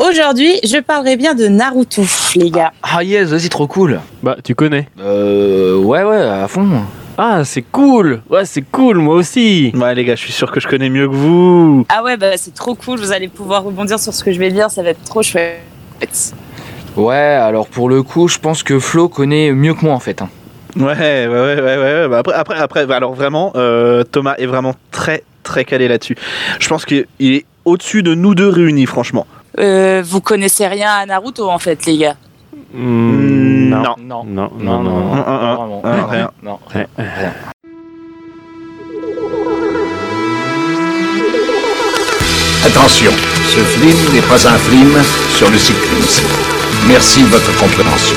Aujourd'hui, je parlerai bien de Naruto, les gars. Ah yes, vas-y, trop cool. Bah, tu connais. Euh, ouais, ouais, à fond. Ah, c'est cool. Ouais, c'est cool, moi aussi. Ouais, les gars, je suis sûr que je connais mieux que vous. Ah ouais, bah c'est trop cool, vous allez pouvoir rebondir sur ce que je vais dire, ça va être trop chouette. Ouais, alors pour le coup, je pense que Flo connaît mieux que moi en fait. hein. Ouais, ouais, ouais, ouais, ouais. Bah après, après, après, bah alors vraiment, euh, Thomas est vraiment très, très calé là-dessus. Je pense qu'il est au-dessus de nous deux réunis, franchement. Euh, vous connaissez rien à Naruto en fait, les gars. Hmm, non. Non, Non, non, non, non. non. Non. Attention, ce film n'est pas un film sur le cyclisme. Merci de votre compréhension.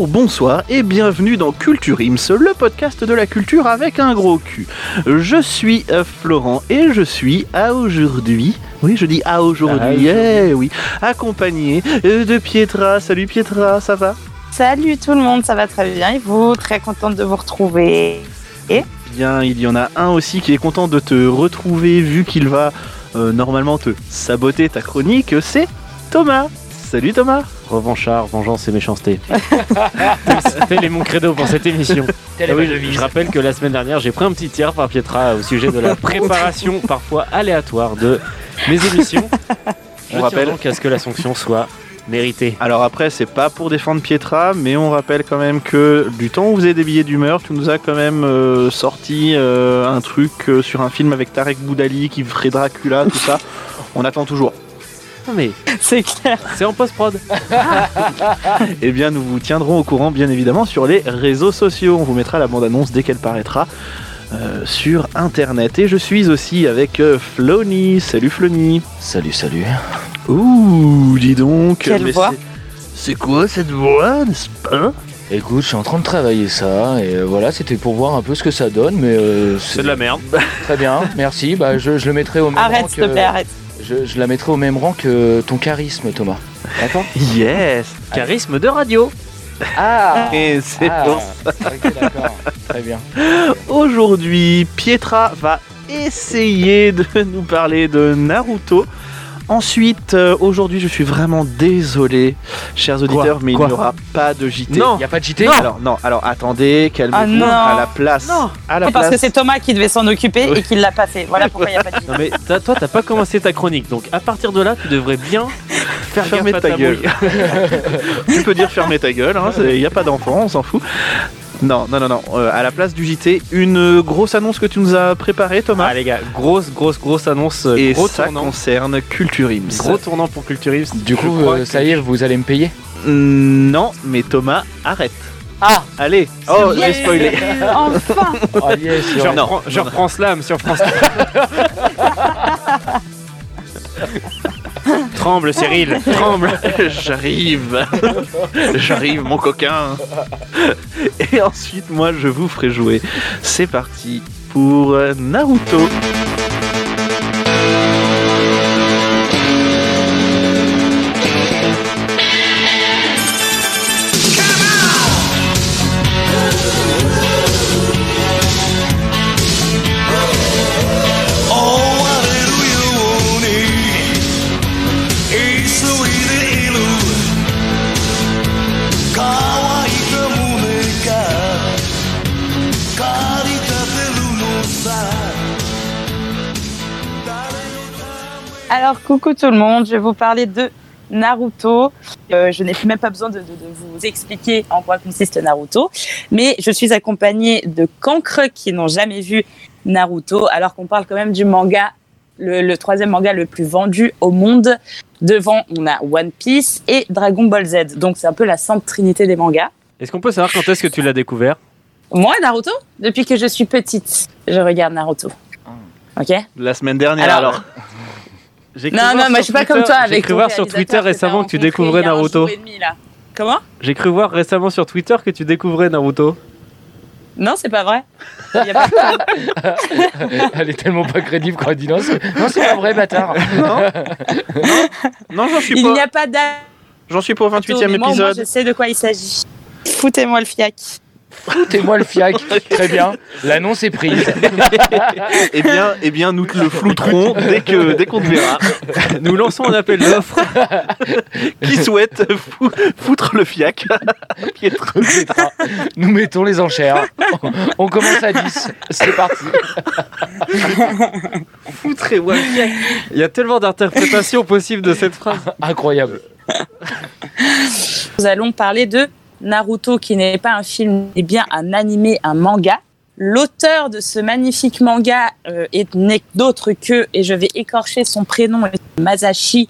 Bonjour, bonsoir et bienvenue dans Culture Ims, le podcast de la culture avec un gros cul. Je suis euh, Florent et je suis à aujourd'hui, oui je dis à aujourd'hui, eh oui, accompagné euh, de Pietra. Salut Pietra, ça va? Salut tout le monde, ça va très bien et vous Très contente de vous retrouver. Bien, il y en a un aussi qui est content de te retrouver vu qu'il va euh, normalement te saboter ta chronique, c'est Thomas. Salut Thomas Revanchard, vengeance et méchanceté. Tel est mon credo pour cette émission. Ah oui, je, rappelle que la semaine dernière, j'ai pris un petit tir par Pietra au sujet de la préparation parfois aléatoire de mes émissions. Je On tiens rappelle- donc à ce que la sanction soit méritée. Alors après, c'est pas pour défendre Pietra, mais on rappelle quand même que du temps où vous avez des billets d'humeur, tu nous as quand même euh, sorti euh, un truc euh, sur un film avec Tarek Boudali qui ferait Dracula, tout ça. On attend toujours. Non mais C'est clair. c'est en post-prod. Eh bien, nous vous tiendrons au courant, bien évidemment, sur les réseaux sociaux. On vous mettra la bande-annonce dès qu'elle paraîtra euh, sur Internet. Et je suis aussi avec euh, Flony. Salut Flony. Salut, salut. Ouh, dis donc. Quelle mais voix c'est- quoi cette voix, n'est-ce pas? Écoute, je suis en train de travailler ça et euh, voilà, c'était pour voir un peu ce que ça donne, mais euh, C'est de la merde. Très bien, merci. Bah, je, je le mettrai au même Arrête, que... s'il te plaît, arrête. Je, je la mettrai au même rang que ton charisme, Thomas. D'accord Yes Charisme de radio. Ah Et c'est Ah, ok, d'accord. Très bien. Aujourd'hui, Pietra va essayer de nous parler de Naruto. Ensuite, euh, aujourd'hui, je suis vraiment désolé, chers auditeurs, mais Quoi il n'y aura pas de JT. Non. Il n'y a pas de JT Alors non, alors attendez, calmez-vous. Ah, non. à la place, Non. à la Parce que c'est Thomas qui devait s'en occuper Oui. et qui l'a pas fait. Voilà pourquoi il n'y a pas de Non mais t'as- toi t'as pas commencé ta chronique donc à partir de là tu devrais bien faire à ta gueule. tu peux dire fermez ta gueule, il n'y a pas d'enfant, on s'en fout. Non, non, non, non. euh, à la place du JT, une grosse annonce que tu nous as préparée, Thomas. Ah les gars, grosse grosse grosse annonce, euh, Et gros ça tournant, concerne Culture Ims. gros tournant pour Culture Ims. Du coup, euh, ça y est, vous allez me payer Non, mais Thomas, arrête. Ah. Allez, oh, j'ai spoilé. Enfin Ah yes, Je reprends, je reprends Slam sur France. tremble Cyril, tremble. J'arrive. J'arrive, mon coquin. Et ensuite, moi, je vous ferai jouer. C'est parti pour Naruto. Coucou tout le monde, je vais vous parler de Naruto. Euh, je n'ai même pas besoin de, de- de vous expliquer en quoi consiste Naruto, mais je suis accompagnée de cancres qui n'ont jamais vu Naruto, alors qu'on parle quand même du manga, le, le troisième manga le plus vendu au monde. Devant, on a One Piece et Dragon Ball Z, donc c'est un peu la sainte trinité des mangas. Est-ce qu'on peut savoir quand est-ce que tu l'as découvert? Moi, Naruto, depuis que je suis petite, je regarde Naruto. Ok? La semaine dernière, Alors, alors. J'ai cru Non, voir non, moi sur je suis pas Twitter- comme toi J'ai cru voir sur Twitter récemment que tu découvrais Naruto. demi, là. Comment? J'ai cru voir récemment sur Twitter que tu découvrais Naruto. Non, c'est pas vrai. Il y a pas de- Elle est tellement pas crédible quand elle dit non, c'est non, c'est pas vrai, bâtard. Non, j'en suis Il n'y pas. a pas d'âge. J'en suis pas au 28 e mais moi, épisode. je sais de quoi il s'agit. Foutez-moi le fiac. Foutez-moi le fiac. Très bien. L'annonce est prise. Eh bien, eh bien, nous te le flouterons dès que dès qu'on te verra. Nous lançons un appel d'offres. Qui souhaite fou- foutre le fiac? Nous mettons les enchères. On- On commence à 10. C'est parti. Foutrez-moi le fiac. Il y a tellement d'interprétations possibles de cette phrase. Incroyable. Nous allons parler de Naruto, qui n'est pas un film, mais bien un animé, un manga. L'auteur de ce magnifique manga euh, est n'est d'autre que, et je vais écorcher son prénom, Masashi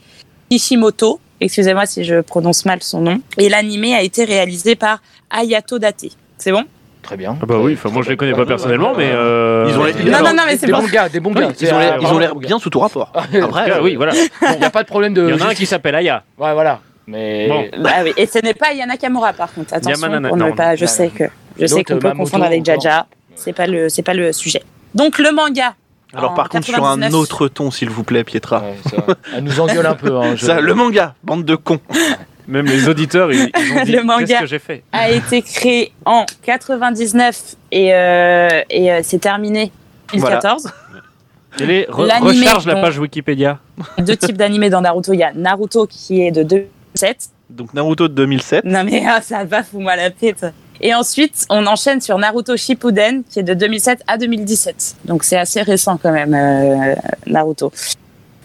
Kishimoto. Excusez-moi si je prononce mal son nom. Et l'animé a été réalisé par Ayato Date. C'est bon? Très bien. Ah bah oui, enfin moi je les connais pas personnellement, mais euh... Ils ont les- Non, non, non, mais c'est des bon. bons gars, des bons Oui, gars. ils ont l'air- ils ont l'air Vraiment bien sous tout rapport. gars. Après, Ah, oui, voilà. Il n'y a pas de problème de. Il y en a un qui s'appelle Aya. Ouais, voilà. Mais. Bon. Bah oui. Et ce n'est pas Yana Kamura par contre. Attention Yamanana- ne pas. Je sais que je sais qu'on peut Mamoto, confondre avec. Jaja. C'est pas le c'est pas le sujet. Donc le manga. Alors par contre, sur un 99, autre ton, s'il vous plaît, Pietra. Ouais, elle nous engueule un peu. Hein, je- Ça, le manga, bande de cons. Même les auditeurs, ils, ils ont dit Le manga. qu'est-ce que j'ai fait a été créé en 99 et, euh, et euh, c'est terminé en 2014. Télé, re- recharge la page Wikipédia. Deux types d'animés dans Naruto. Il y a Naruto qui est de 2007. Donc Naruto de 2007. Non mais ah, ça va, fous-moi la pète. Et ensuite, on enchaîne sur Naruto Shippuden qui est de 2007 à 2017. Donc c'est assez récent quand même, euh, Naruto.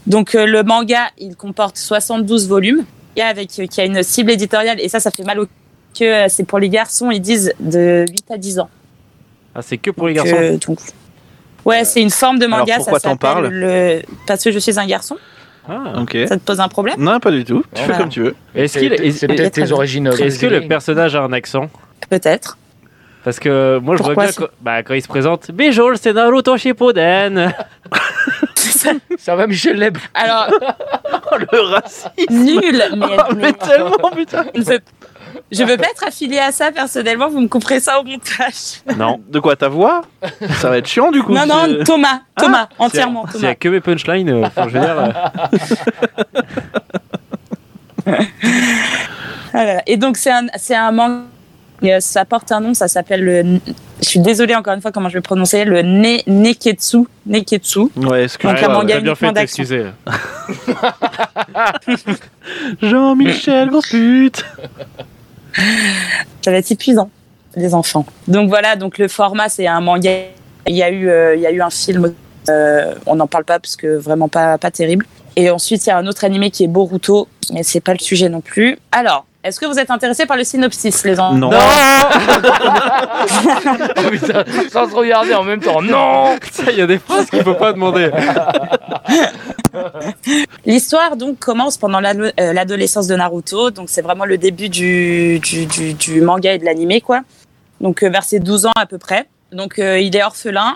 Donc euh, le manga, il comporte 72 volumes. A avec euh, qui a une cible éditoriale et ça, ça fait mal au que c'est pour les garçons. Ils disent de 8 à 10 ans. Ah, c'est que pour les Donc, garçons? euh, donc- Ouais, c'est une forme de manga. Alors, pourquoi ça s'appelle parles? le. Parce que je suis un garçon. Ah. Ok. Ça te pose un problème? Non, pas du tout. Tu fais comme tu veux. Est-ce C'est qu'il est, c'est est- peut-être tes bien. origines. est-ce que le personnage a un accent? Peut-être. Parce que moi je vois Pourquoi bien c'est- quand, bah, quand il se présente Bijol, c'est Naruto Shippuden. Ça va, Michel Leb? Alors Oh, le racisme nul, mais, Oh, mais mais- tellement, putain je veux pas être affiliée à ça personnellement. Vous me couperez ça au montage. non. De quoi, ta voix? Ça va être chiant, du coup. Non, non, c'est- Thomas, Thomas, S'il y a- entièrement S'il y a Thomas. que mes punchlines, euh, enfin, je veux dire. euh, Voilà. Et donc c'est un, c'est un manga. euh, Ça porte un nom, ça s'appelle le. Je suis désolée encore une fois comment je vais prononcer le ne, Neketsu. Neketsu. Ouais, que Donc, ouais, un manga bien uniquement fait de d'action. t'excuser. Jean-Michel, grosse pute Ça va être épuisant, les enfants. Donc voilà, donc le format c'est un manga. Il y a eu, euh, il y a eu un film. euh, on n'en parle pas parce que vraiment pas, pas terrible. Et ensuite il y a un autre animé qui est Boruto, mais c'est pas le sujet non plus. Alors, est-ce que vous êtes intéressés par le synopsis, les enfants Non. Oh, putain, Sans se regarder en même temps. Non il y a des phrases qu'il faut pas demander. L'histoire donc commence pendant euh, l'adolescence de Naruto, donc c'est vraiment le début du, du, du, du manga et de l'animé quoi. Donc euh, vers ses 12 ans à peu près. Donc euh, il est orphelin,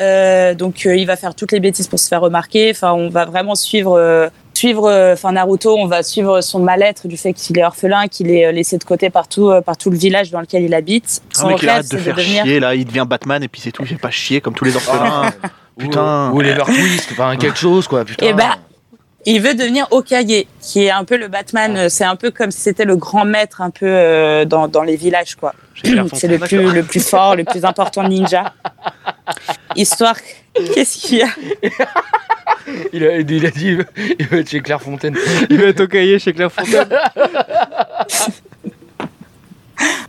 Euh, donc euh, il va faire toutes les bêtises pour se faire remarquer. Enfin on va vraiment suivre euh, suivre euh, enfin Naruto, on va suivre son mal-être du fait qu'il est orphelin, qu'il est euh, laissé de côté partout euh, par tout le village dans lequel il habite. Ah, Son rêve arrête de faire devenir chier, là, il devient Batman et puis c'est tout, il fait pas chier comme tous les orphelins. Putain. Ou, ou les Twist, enfin quelque chose quoi, putain. Eh ben, il veut devenir Okage, qui est un peu le Batman. C'est un peu comme si c'était le grand maître un peu euh, dans, dans les villages, quoi. C'est le plus, le plus fort, le plus important ninja. Histoire. Qu'est-ce qu'il y a il, a, il a dit il va être chez Clairefontaine. Il va être au cahier chez Clairefontaine.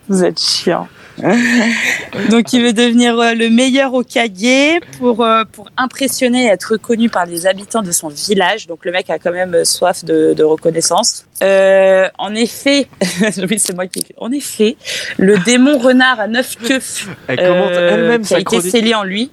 Vous êtes chiant. Donc, il veut devenir euh, le meilleur Okage pour, euh, pour impressionner et être reconnu par les habitants de son village. Donc, le mec a quand même euh, soif de, de reconnaissance. Euh, en effet, oui, c'est moi qui. En effet, le démon renard à neuf queues Elle commente euh, elle-même qui a été scellé en lui.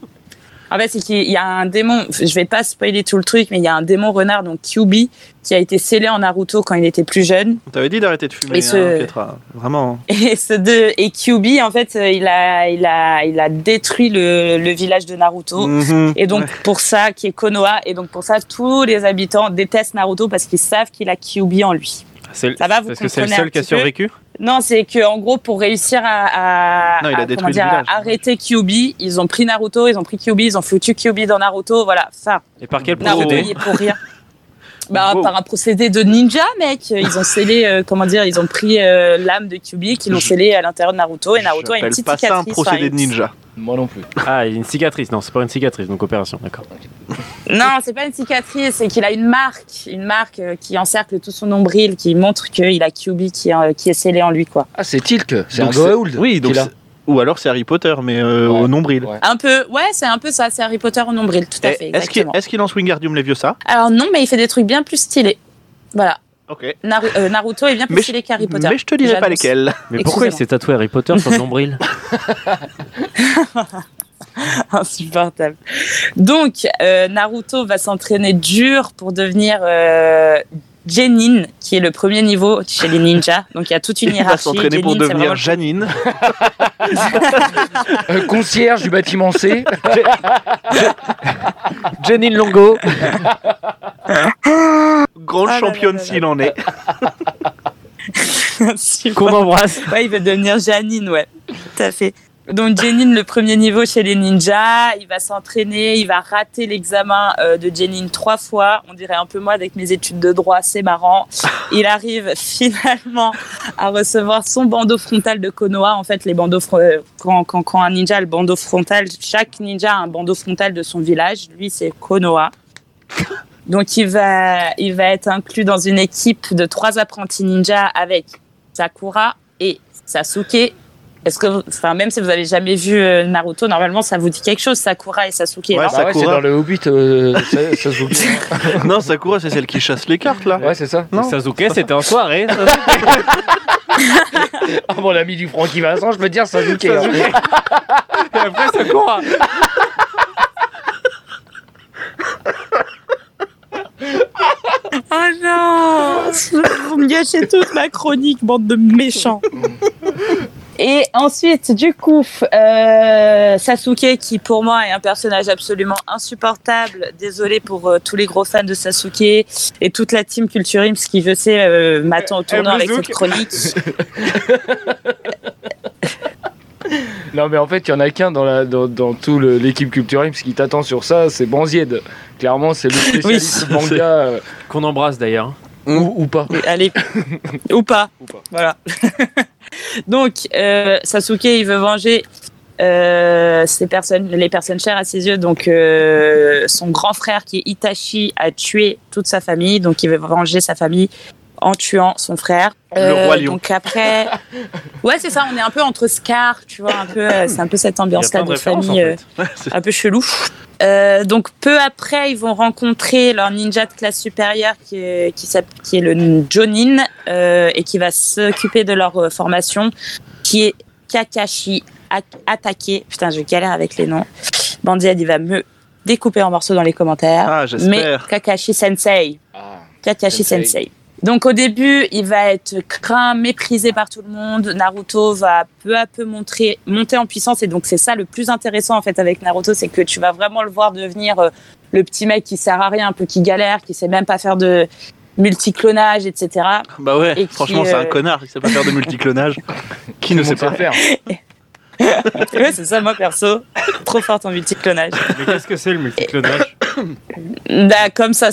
En fait, c'est qu'il y a un démon, je vais pas spoiler tout le truc, mais il y a un démon renard, donc Kyubi, qui a été scellé en Naruto quand il était plus jeune. On t'avait dit d'arrêter de fumer, Et ce- hein, Pietra. Vraiment. Et ce Kyubi, en fait, euh, il a, il a, il a détruit le, le village de Naruto. Mhm. Et donc, Ouais. pour ça, qui est Konoha, et donc pour ça, tous les habitants détestent Naruto parce qu'ils savent qu'il a Kyubi en lui. C'est Ça va, vous Parce que c'est le seul qui a survécu Non, c'est que en gros, pour réussir à, à- Non, il a à, détruit comment le dire, à village. arrêter Kyubi, ils ont pris Naruto, ils ont pris Kyubi, ils ont foutu Kyubi dans Naruto, voilà, ça. Et par quel Naruto, procédé pour rien. Bah, Wow. par un procédé de ninja, mec. Ils ont scellé, euh, comment dire, ils ont pris euh, l'âme de Kyubi, qu'ils l'ont scellé à l'intérieur de Naruto, et Naruto a une petite pas ça un cicatrice. procédé enfin, de ninja. Moi non plus. Ah, il y a une cicatrice. Non, c'est pas une cicatrice, donc opération, d'accord. Non, c'est pas une cicatrice, c'est qu'il a une marque, une marque euh, qui encercle tout son nombril, qui montre qu'il a Kyubi qui, euh, qui est scellé en lui, quoi. Ah, c'est Tilk, c'est un Goa'uld. Oui, donc ou alors c'est Harry Potter, mais euh, Ouais. au nombril. Ouais. Un peu, ouais, c'est un peu ça, c'est Harry Potter au nombril, tout à Et fait, Est-ce qu'il est qu'il lance Wingardium Leviosa? Alors non, mais il fait des trucs bien plus stylés. Voilà. Ok. Naru- euh, Naruto est bien plus Mais stylé qu'Harry Potter. Mais je te dirai pas lesquels. Mais pourquoi il s'est tatoué Harry Potter sur le nombril? Insupportable. Donc, euh, Naruto va s'entraîner dur pour devenir Genin, qui est le premier niveau chez les ninjas. Donc, il y a toute une Il va hiérarchie. s'entraîner pour devenir vraiment- Janine. Euh, concierge du bâtiment C. Janine Longo Grande Ah championne s'il en est. Qu'on embrasse. Ouais, il veut devenir Janine, ouais. Tout à fait. Donc Jenin, le premier niveau chez les ninjas, il va s'entraîner, il va rater l'examen euh, de Jenin trois fois. On dirait un peu moi avec mes études de droit, c'est marrant. Il arrive finalement à recevoir son bandeau frontal de Konoha. En fait, les bandeaux euh, quand, quand, quand un ninja a le bandeau frontal, chaque ninja a un bandeau frontal de son village. Lui, c'est Konoha. Donc il va, il va être inclus dans une équipe de trois apprentis ninjas avec Sakura et Sasuke. Est-ce que, vous- enfin, même si vous avez jamais vu euh, Naruto, normalement, ça vous dit quelque chose, Sakura et Sasuke. Ouais, non? Ça- Ah ouais, c'est Sakura. dans le Hobbit, euh, voit. non, Sakura, c'est celle qui chasse les cartes là. Ouais, c'est ça. Non. Sasuke, c'était en soirée. Ah, mon ami du Francky Vincent, je peux dire Sasuke. hein. Et après, Sakura. Oh non Vous me gâchez toute ma chronique, bande de méchants. Et ensuite, du coup, euh, Sasuke, qui pour moi est un personnage absolument insupportable. Désolé pour euh, tous les gros fans de Sasuke et toute la team Culture Ims qui, je sais, euh, m'attend au tournant avec cette chronique. Non, mais en fait, il y en a qu'un dans, la, dans, dans tout l'équipe culturelle, parce qui t'attend sur ça, c'est Banzied. Clairement, c'est le spécialiste Oui, manga, euh, Qu'on embrasse d'ailleurs. ou, ou pas. Oui, Allez, ou pas. Ou pas. Voilà. Donc, euh, Sasuke, il veut venger euh, ces personnes, les personnes chères à ses yeux. Donc, euh, son grand frère, qui est Itachi, a tué toute sa famille. Donc, il veut venger sa famille en tuant son frère. Le roi lion. Donc après, ouais, c'est ça. On est un peu entre Scar, tu vois, un peu. C'est un peu cette ambiance-là de de références en famille. fait. un peu chelou. Euh, donc peu après, ils vont rencontrer leur ninja de classe supérieure qui est, qui est le Jonin euh, et qui va s'occuper de leur euh, formation, qui est Kakashi Atake. Putain, je galère avec les noms. Bandiad, il va me découper en morceaux dans les commentaires. Ah, Mais. Kakashi Sensei. Ah. Kakashi Sensei. Sensei. Donc au début, il va être craint, méprisé par tout le monde. Naruto va peu à peu montrer, monter en puissance et donc c'est ça le plus intéressant en fait avec Naruto, c'est que tu vas vraiment le voir devenir euh, le petit mec qui sert à rien, un peu qui galère, qui sait même pas faire de multiclonage, etc. Bah ouais, Et qui, franchement, c'est un euh, connard. Il sait pas faire de multiclonage. Qui ne Tout sait pas faire. ouais, c'est ça moi perso, trop forte en multiclonage. Mais qu'est-ce que c'est le multiclonage Bah, comme ça,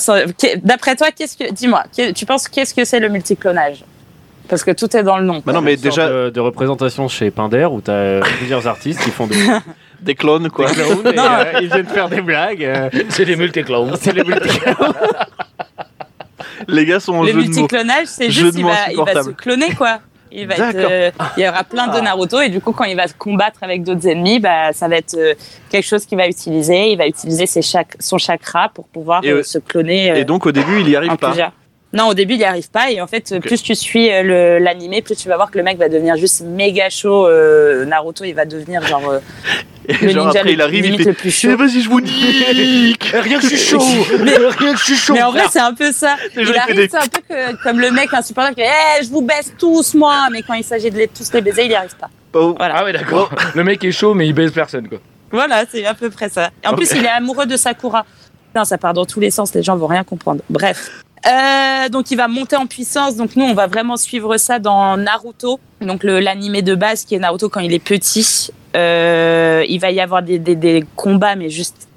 d'après toi, qu'est-ce que, dis-moi, tu penses qu'est-ce que c'est le multiclonage? Parce que tout est dans le nom. Bah non, mais déjà, De, de représentation chez Pinder où t'as euh, plusieurs artistes qui font des, des clones, quoi. des et, euh, ils viennent faire des blagues. euh, C'est des multiclowns. c'est les multiclowns. Les gars sont en Le jeu de mots. multiclonage, c'est juste il va, il va se cloner quoi. Il, va être, euh, il y aura plein de Naruto et du coup quand il va se combattre avec d'autres ennemis, bah, ça va être euh, quelque chose qu'il va utiliser. Il va utiliser ses chac- son chakra pour pouvoir Et, euh, se cloner Et donc, au début, il y arrive pas. plusieurs. Non, au début il n'y arrive pas et en fait plus tu suis euh, le- l'animé, plus tu vas voir que le mec va devenir juste méga chaud. euh, Naruto il va devenir genre euh, Et le genre, ninja après, le, il arrive, il fait le plus chaud. Vas-y, je vous nique Rien que je suis chaud Mais- Rien que je suis chaud Mais en vrai, c'est un peu ça. Il arrive, des- c'est un peu que- comme le mec insupportable qui dit Eh, je vous baisse tous, moi Mais quand il s'agit de les, tous les baiser, il n'y arrive pas. Oh, Voilà. Ah ouais, d'accord. Le mec est chaud, mais il baise personne, quoi. Voilà, c'est à peu près ça. Et en plus, il est amoureux de Sakura. Putain, ça part dans tous les sens, les gens vont rien comprendre. Bref. Euh, donc il va monter en puissance. Donc nous, on va vraiment suivre ça dans Naruto, donc l'animé de base qui est Naruto quand il est petit. Euh, il va y avoir des, des, des combats, mais juste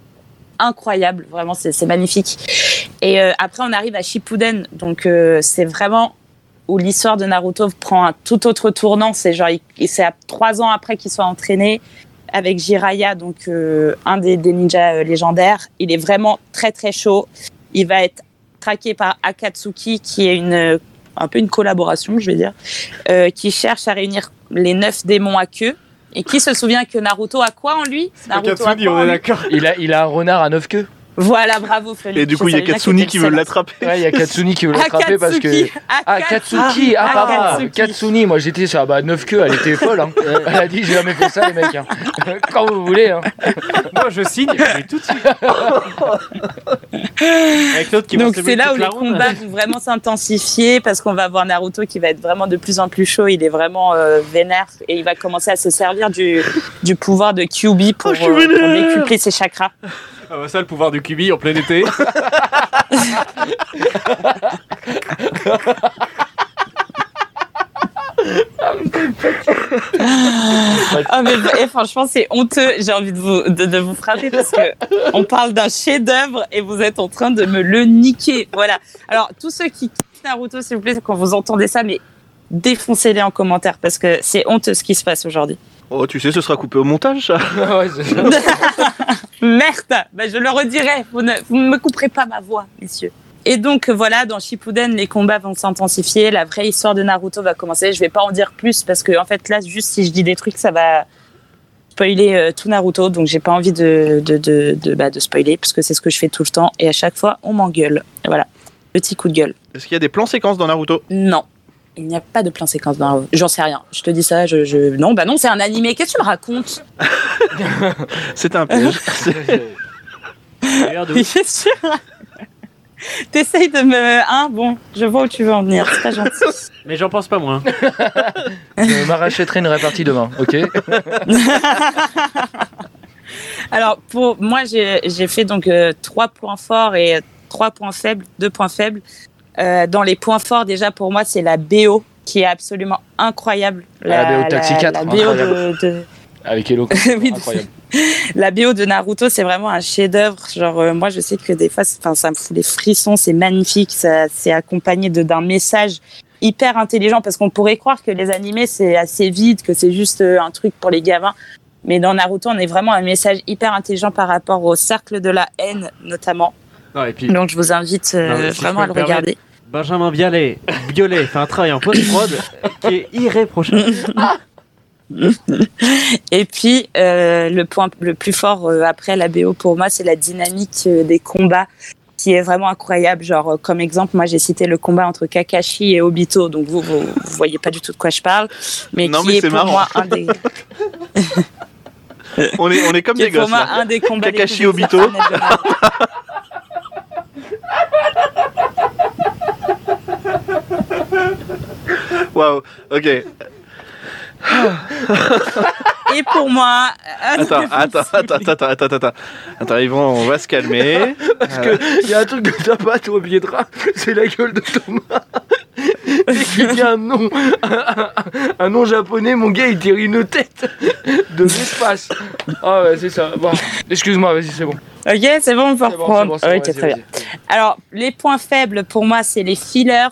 incroyables. Vraiment, c'est magnifique. Et euh, après, on arrive à Shippuden. Donc euh, c'est vraiment où l'histoire de Naruto prend un tout autre tournant. C'est genre, c'est à trois ans après qu'il soit entraîné avec Jiraiya, donc euh, un des, des ninjas légendaires. Il est vraiment très très chaud. Il va être traqué par Akatsuki, qui est une euh, un peu une collaboration, je vais dire, euh, qui cherche à réunir les neuf démons à queue. Et qui se souvient que Naruto a quoi en lui? Naruto a Katsuni, quoi en on est lui? d'accord. Il a, il a un renard à neuf queues. Voilà, bravo Flonny. Et du coup, il y a Katsuni qui veut l'attraper. Ouais, il y a Katsuni qui veut l'attraper parce que. Ah, Katsuki Ah, pardon Akatsuki. Katsuni, moi j'étais sur. Ah bah, 9 queues, elle était folle. Hein. Elle a dit J'ai jamais fait ça, les mecs. hein. Quand vous voulez. Hein. Moi, je signe, mais tout de suite. Avec l'autre qui Donc c'est là où les combats vont vraiment s'intensifier parce qu'on va voir Naruto qui va être vraiment de plus en plus chaud. Il est vraiment euh, vénère et il va commencer à se servir du, du pouvoir de Kyuubi pour, Oh, euh, pour décupler ses chakras. Ah bah ça, le pouvoir du Kubi en plein été. Ah et franchement c'est honteux. J'ai envie de vous de, vous frapper parce que on parle d'un chef-d'œuvre et vous êtes en train de me le niquer. Voilà. Alors tous ceux qui kiffent Naruto s'il vous plaît quand vous entendez ça mais défoncez-les en commentaire parce que c'est honteux ce qui se passe aujourd'hui. Oh, tu sais, ce sera coupé au montage, ça. ouais, c'est ça. Merde, ben, je le redirai. Vous ne, vous ne me couperez pas ma voix, messieurs. Et donc voilà, dans Shippuden, les combats vont s'intensifier. La vraie histoire de Naruto va commencer. Je vais pas en dire plus parce que en fait là, juste si je dis des trucs, ça va spoiler euh, tout Naruto. Donc j'ai pas envie de de de de, bah, de spoiler parce que c'est ce que je fais tout le temps et à chaque fois on m'engueule. Voilà, petit coup de gueule. Est-ce qu'il y a des plans séquences dans Naruto? Non. Il n'y a pas de plan séquence dans. J'en sais rien. Je te dis ça, je, je... Non, bah non, c'est un animé. Qu'est-ce que tu me racontes? C'est un piège. C'est sûr. T'essayes de me. Hein, bon, je vois où tu veux en venir. C'est pas gentil. Mais j'en pense pas moins. Je m'arrachèterai une répartie demain, ok? Alors, pour moi, j'ai fait donc euh, trois points forts et trois points faibles, deux points faibles. Euh, dans les points forts, déjà, pour moi, c'est la BO qui est absolument incroyable. La BO de Taxi 4, la BO de, de- Avec Hello. Oui, de- incroyable. la BO de Naruto, c'est vraiment un chef-d'œuvre. Genre, euh, moi, je sais que des fois, ça me fout les frissons. C'est magnifique. Ça, c'est accompagné de d'un message hyper intelligent parce qu'on pourrait croire que les animés c'est assez vide, que c'est juste euh, un truc pour les gamins. Mais dans Naruto, on est vraiment un message hyper intelligent par rapport au cercle de la haine, notamment. Non, et puis, Donc, je vous invite euh, Non, si vraiment à le regarder. Benjamin Bialet, Violet fait un travail en post-prod qui est irréprochable. Et puis, euh, le point le plus fort euh, après la BO pour moi, c'est la dynamique euh, des combats qui est vraiment incroyable. Genre, euh, comme exemple, moi j'ai cité le combat entre Kakashi et Obito, donc vous, vous, vous voyez pas du tout de quoi je parle, mais Non, qui mais est c'est pour marrant. moi un des, On est, on est comme qui est des pour gosses, moi là. un des combats Kakashi Obito. De. Waouh, ok. Et pour moi, un Attends, attends, attends, attends, attends, attends. Attends, Yvon, on va se calmer. Parce que il y a un truc que t'as pas, toi, Pietra, c'est la gueule de Thomas. Dès un nom, un, nom japonais, mon gars, il tire une tête de l'espace. Ah ouais, c'est ça. Bon, excuse-moi, vas-y, c'est bon. Ok, c'est bon, c'est reprendre. bon, bon, ok, très bien. Alors, les points faibles pour moi, c'est les fillers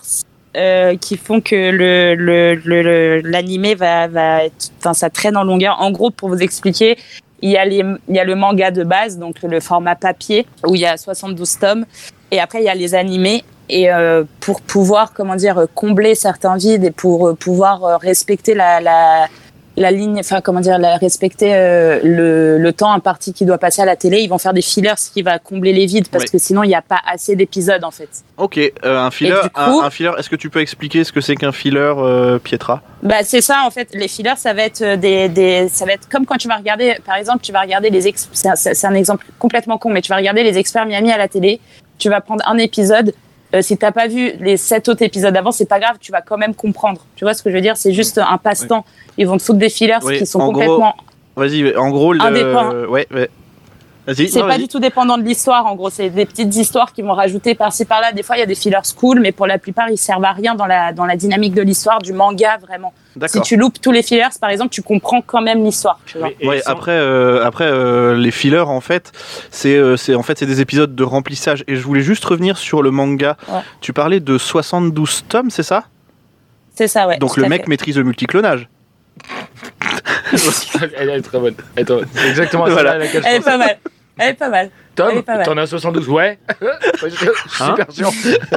euh, qui font que le le- le- le- l'animé va, va être, enfin, ça traîne en longueur. En gros, pour vous expliquer, il y a les, il y a le manga de base, donc le format papier où il y a 72 tomes, et après il y a les animés. Et euh, pour pouvoir, comment dire, combler certains vides et pour euh, pouvoir euh, respecter la, la la ligne, enfin comment dire, la, respecter euh, le, le temps imparti qui doit passer à la télé, ils vont faire des fillers, ce qui va combler les vides parce que sinon il n'y a pas assez d'épisodes en fait. Ok, euh, un filler, coup- un, un filler. Est-ce que tu peux expliquer ce que c'est qu'un filler, Pietra? Bah c'est ça en fait. Les fillers, ça va être des, des, ça va être comme quand tu vas regarder, par exemple, tu vas regarder les, ex- c'est un, c'est un exemple complètement con, mais tu vas regarder les experts Miami à la télé. Tu vas prendre un épisode. Euh, si t'as pas vu les sept autres épisodes avant, c'est pas grave, tu vas quand même comprendre. Tu vois ce que je veux dire? C'est juste un passe-temps. Ils vont te foutre des fillers Oui, qui sont complètement Vas-y, en gros, le... Ouais, ouais. C'est pas du tout dépendant de l'histoire, en gros. C'est des petites histoires qui vont rajouter par-ci par-là. Des fois, il y a des fillers cool, mais pour la plupart, ils servent à rien dans la, dans la dynamique de l'histoire, du manga, vraiment. Si tu loupes tous les fillers, par exemple, tu comprends quand même l'histoire. Ouais, sans- après, euh, après euh, les fillers en fait, c'est euh, c'est en fait c'est des épisodes de remplissage. Et je voulais juste revenir sur le manga. Ouais. Tu parlais de 72 tomes, c'est ça? C'est ça, ouais. Donc le mec fait. maîtrise le multiclonage. Elle est très bonne. Elle est très bonne. C'est exactement Voilà. ça à laquelle je Elle est pas mal. Elle est pas mal. Tom, t'en as 72, ouais. je, suis Hein super sûr.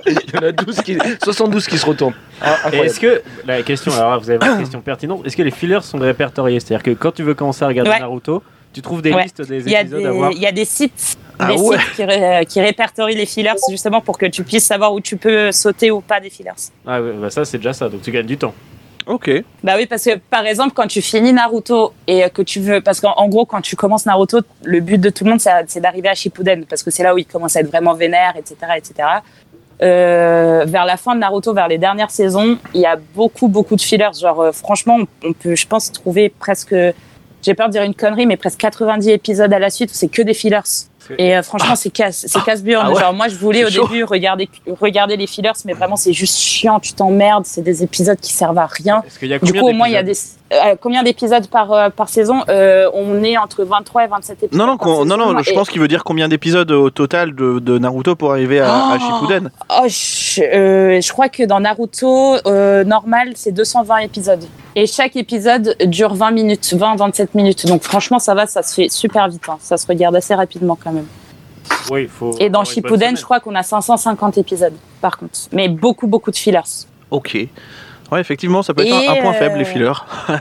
Il y en a 12 qui, 72 qui se retournent. Ah, est-ce que la question, alors vous avez une question pertinente, est-ce que les fillers sont répertoriés? C'est-à-dire que quand tu veux commencer à regarder Ouais. Naruto, tu trouves des Ouais. listes des Il y, a épisodes des, à voir? il y a des sites, Ah des ouais. sites qui, ré- qui répertorient les fillers justement pour que tu puisses savoir où tu peux sauter ou pas des fillers. Ah bah ça c'est déjà ça, donc tu gagnes du temps. Ok. Bah oui, parce que par exemple, quand tu finis Naruto et que tu veux, parce qu'en en gros, quand tu commences Naruto, le but de tout le monde, c'est d'arriver à Shippuden, parce que c'est là où il commence à être vraiment vénère, etc., etc. Euh, vers la fin de Naruto, vers les dernières saisons, il y a beaucoup, beaucoup de fillers. Genre, euh, franchement, on peut, je pense, trouver presque, j'ai peur de dire une connerie, mais presque 90 épisodes à la suite où c'est que des fillers. Et euh, franchement, c'est casse, c'est. Ah ouais. Genre, moi, je voulais au chaud. début regarder, regarder les fillers, mais vraiment, c'est juste chiant. Tu t'emmerdes. C'est des épisodes qui servent à rien. Y a Du coup, au moins, il y a des. euh, combien d'épisodes par, euh, par saison On est entre 23 et 27 épisodes. Non, non, par non, je et- pense qu'il veut dire combien d'épisodes au total de, de Naruto pour arriver à, à Oh Shippuden. Oh, je, je crois que dans Naruto, normal, c'est 220 épisodes. Et chaque épisode dure 20 minutes, 20-27 minutes. Donc franchement, ça va, ça se fait super vite. hein. Ça se regarde assez rapidement quand même. Oui, il faut. Et dans Shippuden, je crois qu'on a 550 épisodes, par contre. Mais beaucoup, beaucoup de fillers. Ok. Ouais, effectivement, ça peut être Et, un, un point euh, faible, les fillers.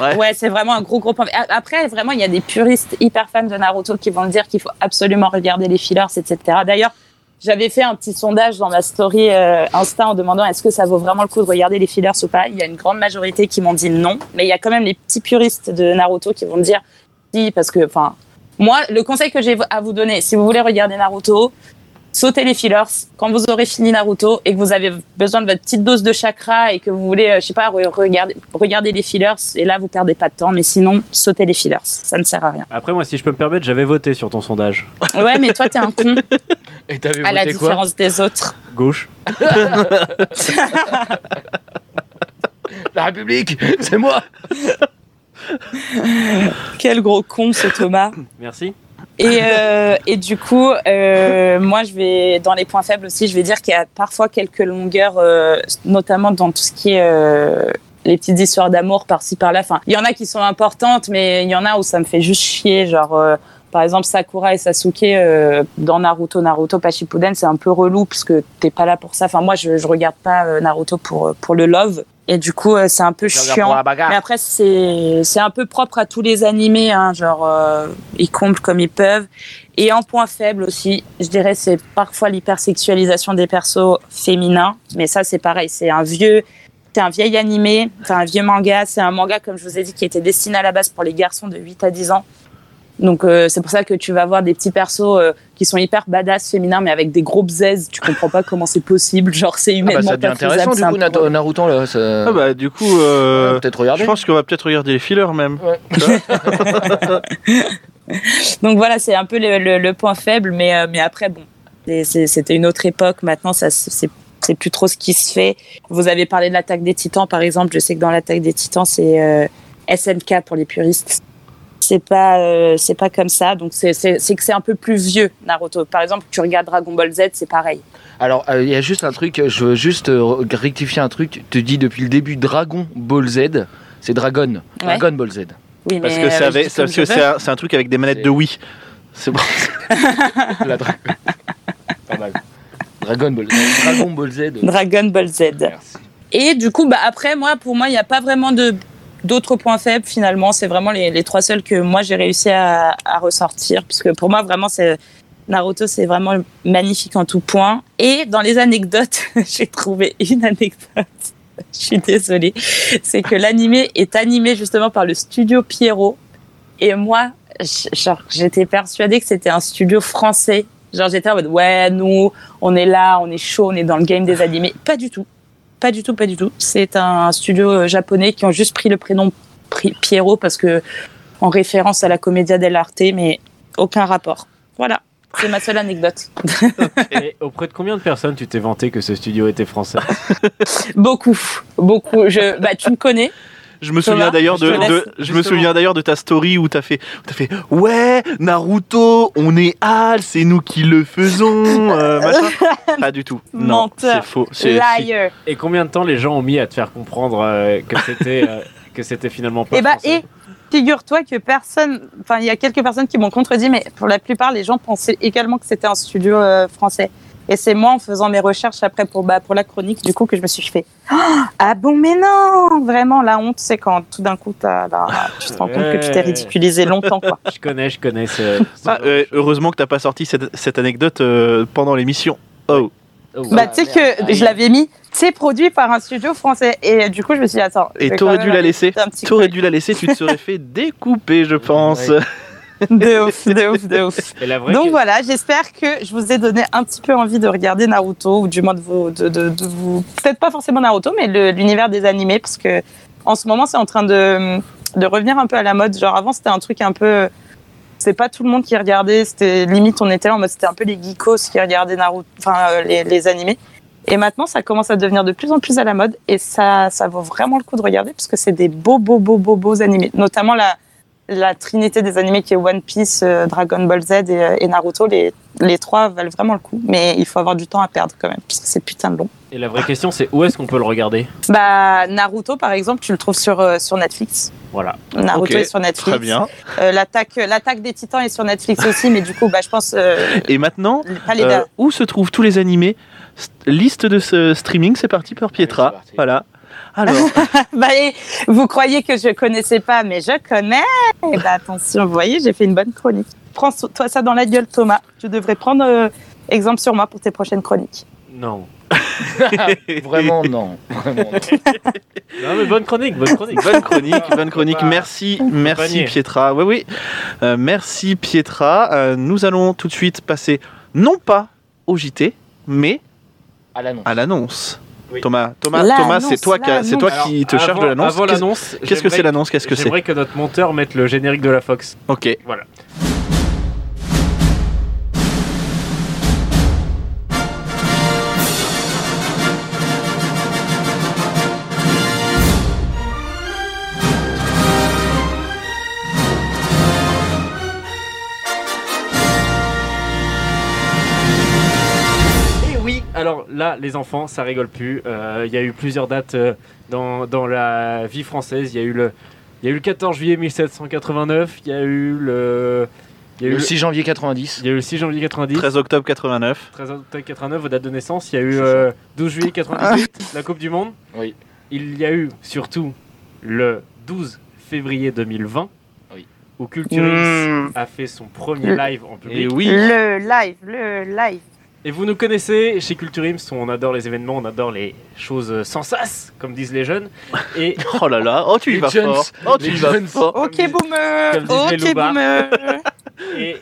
Ouais. Ouais, c'est vraiment un gros, gros point. Après, vraiment, il y a des puristes hyper fans de Naruto qui vont dire qu'il faut absolument regarder les fillers, etc. D'ailleurs, j'avais fait un petit sondage dans ma story euh, Insta en demandant est-ce que ça vaut vraiment le coup de regarder les fillers ou pas. Il y a une grande majorité qui m'ont dit non, mais il y a quand même les petits puristes de Naruto qui vont dire si, parce que, enfin, moi, le conseil que j'ai à vous donner, si vous voulez regarder Naruto, sautez les fillers quand vous aurez fini Naruto et que vous avez besoin de votre petite dose de chakra et que vous voulez, euh, je sais pas, re- regarder, regarder les fillers et là vous perdez pas de temps. Mais sinon, sautez les fillers, ça ne sert à rien. Après, moi, si je peux me permettre, j'avais voté sur ton sondage. Ouais, mais toi t'es un con Et t'avais à la voté quoi différence des autres. Gauche. La République, c'est moi Quel gros con ce Thomas. Merci. Et, euh, et du coup, euh, moi, je vais dans les points faibles aussi, je vais dire qu'il y a parfois quelques longueurs, euh, notamment dans tout ce qui est euh, les petites histoires d'amour par-ci par-là. Enfin, il y en a qui sont importantes, mais il y en a où ça me fait juste chier. Genre, euh, par exemple, Sakura et Sasuke euh, dans Naruto, Naruto pas Shippuden, c'est un peu relou parce que t'es pas là pour ça. Enfin, moi, je, je regarde pas euh, Naruto pour pour le love. Et du coup, euh, c'est un peu Je chiant. pour la bagarre. Mais après, c'est c'est un peu propre à tous les animés, hein, genre euh, ils comblent comme ils peuvent. Et en point faible aussi, je dirais, c'est parfois l'hypersexualisation des persos féminins. Mais ça, c'est pareil, c'est un vieux, c'est un vieil animé, c'est un vieux manga, c'est un manga comme je vous ai dit qui était destiné à la base pour les garçons de 8 à 10 ans. Donc euh, c'est pour ça que tu vas voir des petits persos euh, qui sont hyper badass féminins mais avec des gros bzaises, tu comprends pas comment c'est possible, genre c'est Ah bah, humainement ça devient pas intéressant du coup Nato- Naruto là. ça- Ah bah, du coup, euh, Ouais, Peut-être regarder. je pense qu'on va peut-être regarder les fillers même. Donc voilà, c'est un peu le, le- le point faible, mais, euh, mais après, bon, c'était une autre époque. Maintenant, ça, c'est c'est plus trop ce qui se fait. Vous avez parlé de l'attaque des titans, par exemple. Je sais que dans l'attaque des titans, c'est euh, SNK pour les puristes. C'est pas, euh, c'est pas comme ça. Donc c'est que c'est un peu plus vieux, Naruto. Par exemple, tu regardes Dragon Ball Z, c'est pareil. Alors, euh, il y a juste un truc, je veux juste euh, rectifier un truc. Tu te dis depuis le début Dragon Ball Z, c'est Dragon. Ouais. Dragon Ball Z. Oui, Parce mais, que euh, c'est un, truc avec des manettes de Wii. C'est bon. La dra- Pas mal. Dragon Ball, Dragon Ball Z. Dragon Ball Z. Merci. Et du coup, bah, après, moi, pour moi, il n'y a pas vraiment de d'autres points faibles finalement. C'est vraiment les, trois seuls que moi j'ai réussi à, ressortir. Puisque pour moi, vraiment, c'est Naruto, c'est vraiment magnifique en tout point. Et dans les anecdotes, j'ai trouvé une anecdote. Je suis désolée. C'est que l'animé est animé justement par le studio Pierrot. Et moi, genre, j'étais persuadée que c'était un studio français. Genre, j'étais en mode, ouais, nous, on est là, on est chaud, on est dans le game des animés. Pas du tout. Pas du tout, pas du tout. C'est un studio euh, japonais qui ont juste pris le prénom Pierrot parce que, en référence à la Commedia dell'arte, mais aucun rapport. Voilà, c'est ma seule anecdote. Et auprès de combien de personnes tu t'es vanté que ce studio était français? Beaucoup, beaucoup. Je, bah, tu me connais. Je me souviens d'ailleurs de, je me souviens d'ailleurs de ta story où t'as fait, où t'as fait ouais Naruto, on est Hal, c'est nous qui le faisons, euh. Pas du tout. Non, c'est faux. Liar. Et combien de temps les gens ont mis à te faire comprendre euh, que c'était euh, que c'était finalement pas Et bah, français et figure-toi que personne, enfin, il y a quelques personnes qui m'ont contredit, mais pour la plupart, les gens pensaient également que c'était un studio euh, français. Et c'est moi, en faisant mes recherches après pour, bah, pour la chronique, du coup, que je me suis fait Ah, Ah bon, mais non Vraiment, la honte, c'est quand tout d'un coup, là, tu te rends compte que tu t'es ridiculisé longtemps, quoi. Je connais, je connais ce. Ah, euh, heureusement que t'as pas sorti cette, cette anecdote euh, pendant l'émission. Oh. Oh, Bah, tu sais que je l'avais mis, c'est produit par un studio français. Et euh, du coup, je me suis dit, attends. Et t'aurais dû la laisser. T'aurais dû la laisser, tu te serais fait découper, je pense. Ouais. De ouf, de ouf, de ouf. Et la vraie Donc que- voilà, j'espère que je vous ai donné un petit peu envie de regarder Naruto, ou du moins de vous, de, de, de vous, peut-être pas forcément Naruto, mais l'univers des animés, parce que en ce moment c'est en train de, de revenir un peu à la mode. Genre avant c'était un truc un peu, c'est pas tout le monde qui regardait, c'était limite on était là en mode c'était un peu les geekos qui regardaient Naruto, enfin euh, les, les animés. Et maintenant ça commence à devenir de plus en plus à la mode, et ça, ça vaut vraiment le coup de regarder parce que c'est des beaux, beaux, beaux, beaux, beaux animés, notamment la la trinité des animés qui est One Piece, euh, Dragon Ball Z et, euh, et Naruto, les, les trois valent vraiment le coup. Mais il faut avoir du temps à perdre quand même, parce que c'est putain de long. Et la vraie question, c'est où est-ce qu'on peut le regarder? Bah, Naruto, par exemple, tu le trouves sur, euh, sur Netflix. Voilà. Naruto est sur Netflix. Très bien. Euh, l'attaque, l'attaque des titans est sur Netflix aussi, mais du coup, bah, je pense. euh, Et maintenant, pas les euh, où se trouvent tous les animés? St- Liste de ce streaming, c'est parti par Pietra. Allez, c'est parti. Voilà. Alors, bah, et vous croyez que je connaissais pas, mais je connais. Et bah, attention, vous voyez, j'ai fait une bonne chronique. Prends so- toi ça dans la gueule, Thomas. Tu devrais prendre euh, exemple sur moi pour tes prochaines chroniques. Non. Vraiment, non. Vraiment, non. Non, mais bonne chronique, bonne chronique. bonne chronique, bonne chronique. Merci, merci panier. Pietra. Oui, oui. Euh, merci Pietra. Euh, nous allons tout de suite passer, non pas au JT, mais À l'annonce. Oui. Thomas, L'annonce, Thomas, c'est toi, c'est toi qui te charge de l'annonce. Avant Qu'est-ce- l'annonce, Qu'est-ce que c'est l'annonce? Qu'est-ce que c'est? J'aimerais que notre monteur mette le générique de la Fox. Ok. Voilà. Là, les enfants, ça rigole plus. Euh, Il y a eu plusieurs dates euh, dans, dans la vie française. Il y a eu le, il y a eu le 14 juillet 1789. Il y a eu le, il y a eu Le le, 6 janvier 90. il y a eu le 6 janvier 90. 13 octobre 89. 13 octobre 89, vos dates de naissance. Il y a eu euh, 12 juillet 98, la Coupe du Monde. Oui. Il y a eu surtout le 12 février 2020, Oui. où Culture X a fait son premier live en public. Et oui. Le live, le live. Et vous nous connaissez, chez Culture Ims, on adore les événements, on adore les choses sans sas, comme disent les jeunes. Et Oh là là, oh tu y vas jeunes, fort. Oh tu y vas jeunes. fort. Ok, boomer. comme Ok, boomer. Et,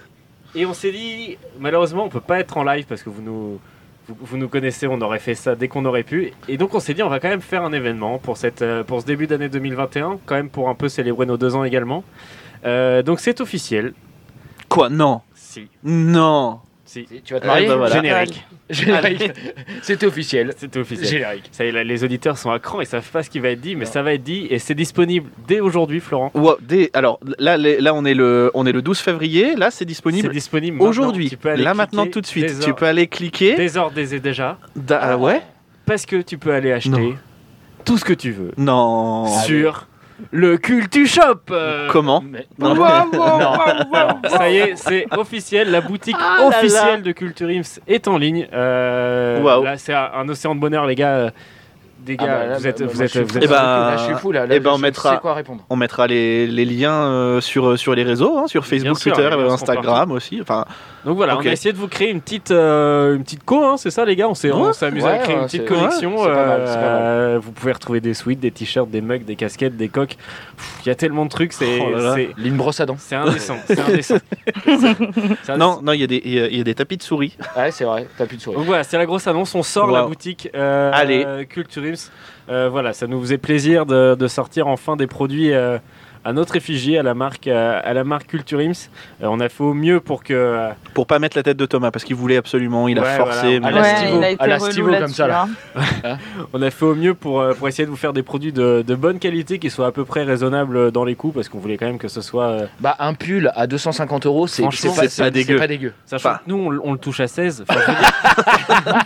et on s'est dit, malheureusement, on peut pas être en live parce que vous nous, vous, vous nous connaissez, on aurait fait ça dès qu'on aurait pu. Et donc on s'est dit, on va quand même faire un événement pour, cette, euh, pour ce début d'année 2021, quand même pour un peu célébrer nos deux ans également. Euh, donc c'est officiel. Quoi? Non. Si, Non. Si. Tu vas te Eh marier ben voilà. Générique. Générique. C'était officiel. C'était officiel. Générique. Ça y est, là, les auditeurs sont à cran, ils savent pas ce qui va être dit, mais ça va être dit et c'est disponible dès aujourd'hui, Florent. Wow, des- alors là, les- là on, est le, on est le 12 février, là c'est C'est disponible disponible maintenant. aujourd'hui. Tu peux aller Là maintenant tout de suite. dès Tu peux aller cliquer. Dès ordre des déjà. Da- ah ouais Parce que tu peux aller acheter Non. tout ce que tu veux Non. sur le Cultu Shop. euh, Comment Mais- Non. Ça y est, c'est officiel. La boutique Ah officielle là. de Culture Ims est en ligne. Euh, Waouh. Là, c'est un, océan de bonheur, les gars. Euh, Des Ah gars, bah là, vous êtes, bah, vous êtes, je suis vous fou. êtes- Là, je suis fou là. Là, eh ben, je- on mettra- sais quoi répondre. On mettra les, les liens euh, sur, sur les réseaux, hein, sur Facebook, sûr, Twitter, euh, Instagram aussi. Enfin, Donc voilà, on a essayé de vous créer une petite, euh, une petite co, hein, c'est ça les gars On s'est Ouais. amusé à Ouais, créer une petite collection. ouais, c'est pas mal, c'est pas mal. euh, vous pouvez retrouver des sweats, des t-shirts, des mugs, des casquettes, des coques. Il y a tellement de trucs, c'est Oh Une brosse à dents. c'est indécent. Non, non, il y, a des- il y a- y a des tapis de souris. Ouais, c'est vrai. T'as plus de souris. Donc voilà, c'est la grosse annonce. On sort la boutique euh, Allez. euh, Culture Ims. Euh, voilà, ça nous faisait plaisir de, de sortir enfin des produits euh, à notre effigie, à la marque, euh, à la marque Culture Ims. Euh, on a fait au mieux pour que. euh, Pour pas mettre la tête de Thomas, parce qu'il voulait absolument, il a forcé. voilà. mais- À la Ouais, il a été à la stylo comme ça, là. hein. On a fait au mieux pour, pour essayer de vous faire des produits de, de bonne qualité qui soient à peu près raisonnables dans les coûts parce qu'on voulait quand même que ce soit. euh, Bah, un pull à 250 euros, c'est pas, pas dégueu. C'est pas dégueu. sachant Enfin. que nous on, on le touche à 16. Enfin,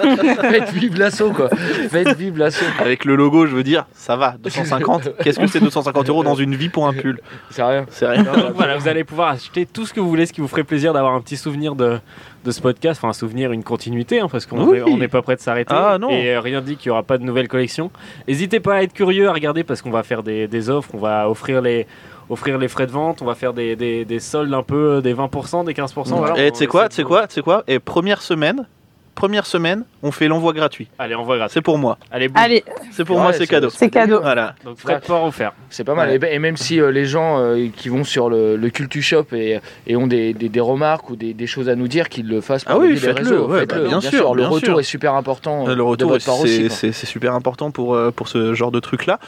je veux dire, Faites vivre l'assaut, quoi. Faites vivre l'assaut. Avec le logo, je veux dire, ça va. 250. Qu'est-ce que c'est 250 euros dans une vie pour un pull C'est rien. C'est rien. donc voilà, vous allez pouvoir acheter tout ce que vous voulez, ce qui vous ferait plaisir d'avoir un petit souvenir de, de ce podcast. Enfin, un souvenir, une continuité, hein, parce qu'on Oui. est- on n'est pas prêt de s'arrêter. Ah, non. Et euh, rien dit qu'il n'y aura pas de nouvelle collection. N'hésitez pas à être curieux, à regarder parce qu'on va faire des, des offres, on va offrir les. Offrir les frais de vente, on va faire des, des, des soldes un peu des 20%, des 15%. voilà, Et on tu sais quoi, tu sais quoi, tu sais quoi? Et première semaine, première semaine, on fait l'envoi gratuit. Allez, envoie gratuit. C'est pour moi. Allez, boum. Allez, C'est pour Ouais, moi, c'est cadeau. c'est cadeau. Voilà. Donc frais de port offert. C'est pas mal. Ouais. Et, ben- et même si euh, les gens euh, qui vont sur le, le Cultu Shop et, et ont des, des- des remarques ou des, des choses à nous dire, qu'ils le fassent par Ah oui, le faites-le, Faites-le, bah, bien sûr, Le bien retour sûr. est super important. euh, Le retour, part aussi. c'est super important pour, euh, pour ce genre de truc-là.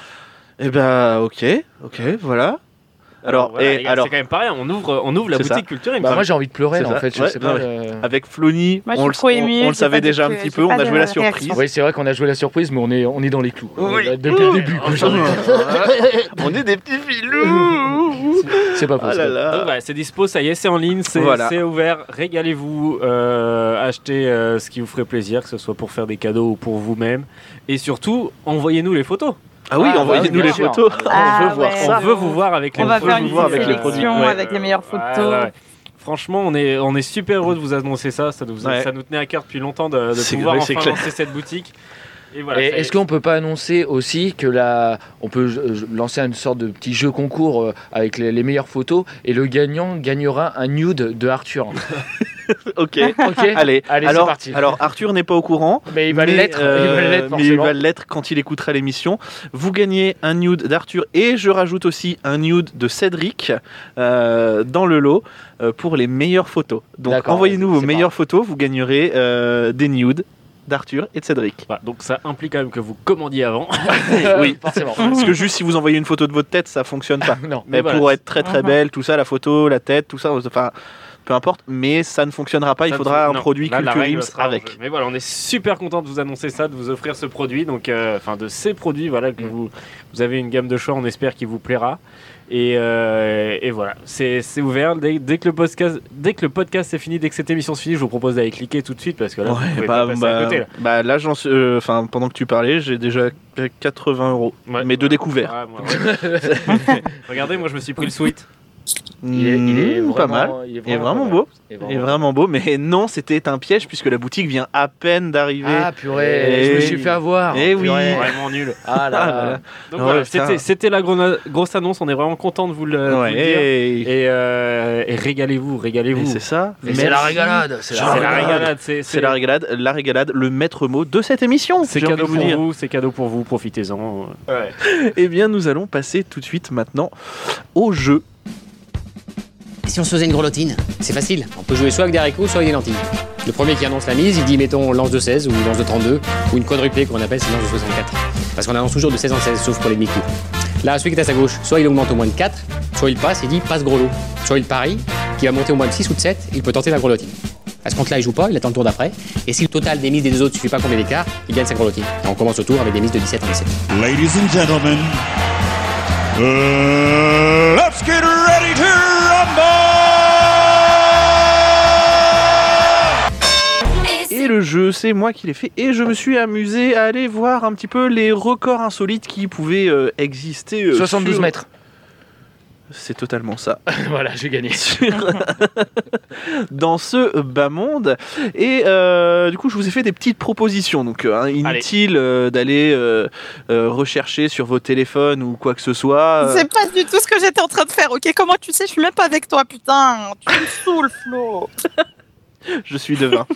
Et ben, ok, ok, voilà. Alors, voilà, et les gars, alors c'est quand même pareil, on ouvre, on ouvre la C'est ça. boutique culture. il Bah, moi j'ai envie de pleurer là, en fait. Je Ouais, sais non, pas. mais- euh, avec Flony, Moi, on, le- on- on savait déjà un petit peu, on a joué la surprise. Oui, c'est vrai qu'on a joué la surprise, mais on est, on est dans les clous. Oui. Euh, Depuis le début. quoi. on est des petits filous C'est pas Ah possible. Voilà, c'est dispo, ça y est, c'est en ligne, c'est Voilà. c'est ouvert. Régalez-vous, euh, achetez euh, ce qui vous ferait plaisir, que ce soit pour faire des cadeaux ou pour vous-même. Et surtout, envoyez-nous les photos. Ah oui, Ah, envoyez-nous oui, les sûr. photos. Ah, on veut voir ouais. ça. On veut vous voir avec les On va photos. faire une voir avec les produits. sélection Ouais. avec les meilleures photos. Ouais. Franchement, on est, on est super heureux de vous annoncer ça. Ça nous, Ouais. ça nous tenait à cœur depuis longtemps de, de pouvoir vrai, enfin lancer cette boutique. Et voilà, est-ce est. qu'on peut pas annoncer aussi que là, on peut euh, lancer une sorte de petit jeu concours euh, avec les, les meilleures photos et le gagnant gagnera un nude de Arthur. Ok. Ok Allez, Allez, c'est alors, parti. alors Arthur n'est pas au courant. Mais il va l'être. euh, mais il va l'être quand il écoutera l'émission. Vous gagnez un nude d'Arthur et je rajoute aussi un nude de Cédric euh, dans le lot euh, pour les meilleures photos. Donc envoyez-nous vos meilleures photos, vous gagnerez euh, des nudes d'Arthur et de Cédric. Voilà, donc ça implique quand même que vous commandiez avant. oui. forcément. Parce que juste si vous envoyez une photo de votre tête, ça fonctionne pas. non. Mais voilà. pourrait être très très Mhm. belle, tout ça, la photo, la tête, tout ça, enfin peu importe, mais ça ne fonctionnera pas. il Ça, faudra un non, produit là, Culture Ims avec. Mais voilà, on est super content de vous annoncer ça, de vous offrir ce produit, donc euh, enfin de ces produits, voilà que Mm. vous vous avez une gamme de choix, on espère qu'il vous plaira. Et, euh, et voilà, c'est c'est ouvert. Dès, dès que le podcast, dès que le podcast est fini, dès que cette émission est finie, je vous propose d'aller cliquer tout de suite parce que là, Ouais, bah, pas passer bah, à côté. Là. bah, là, euh, pendant que tu parlais, j'ai déjà 80 euros, Ouais. mais de découvert. Ouais, moi, ouais. Regardez, moi je me suis pris le sweat. Il est, il est vraiment, pas mal. Il est Il est vraiment beau. Il est Il est vraiment beau, mais non, c'était un piège puisque la boutique vient à peine d'arriver. Ah purée, je me suis fait avoir. eh oui. Vraiment nul. Ah là Ah, là. Donc Ouais, voilà, c'était c'était la gro- grosse annonce. On est vraiment content de vous le, vous Ouais, le dire. et, Et, euh, et régalez-vous, et régalez-vous. c'est ça. Et c'est la régalade. C'est C'est la la régalade. C'est C'est la régalade, la régalade, le maître mot de cette émission. C'est cadeau pour dire. vous, c'est cadeau pour vous, profitez-en. Eh bien, nous allons passer tout de suite maintenant au jeu. Si on se faisait une grelottine, c'est facile. On peut jouer soit avec des haricots, soit avec des lentilles. Le premier qui annonce la mise, il dit mettons lance de 16 ou lance de 32 ou une quadruplée qu'on appelle c'est lance de 64. Parce qu'on annonce toujours de 16 en 16 sauf pour les demi-coups. Là, celui qui est à sa gauche, soit il augmente au moins de 4, soit il passe, il dit passe gros lot. Soit il parie, qui va monter au moins de 6 ou de 7, il peut tenter la grelottine. À ce compte-là, il joue pas, il attend le tour d'après. Et si le total des mises des deux autres ne suffit pas combien d'écart, il gagne sa grelottine. Et on commence le tour avec des mises de 17 en 17. Ladies and gentlemen, uh, let's get ready Et le jeu, c'est moi qui l'ai fait. Et je me suis amusé à aller voir un petit peu les records insolites qui pouvaient euh, exister. euh, 72 sur- mètres. C'est totalement ça. voilà, j'ai gagné. sur- dans ce bas monde. Et euh, du coup, je vous ai fait des petites propositions. Donc, euh, hein, inutile euh, d'aller euh, euh, rechercher sur vos téléphones ou quoi que ce soit. Euh, C'est pas du tout ce que j'étais en train de faire, ok? Comment tu sais? Je suis même pas avec toi, putain Tu me saoules, Flo je suis devin.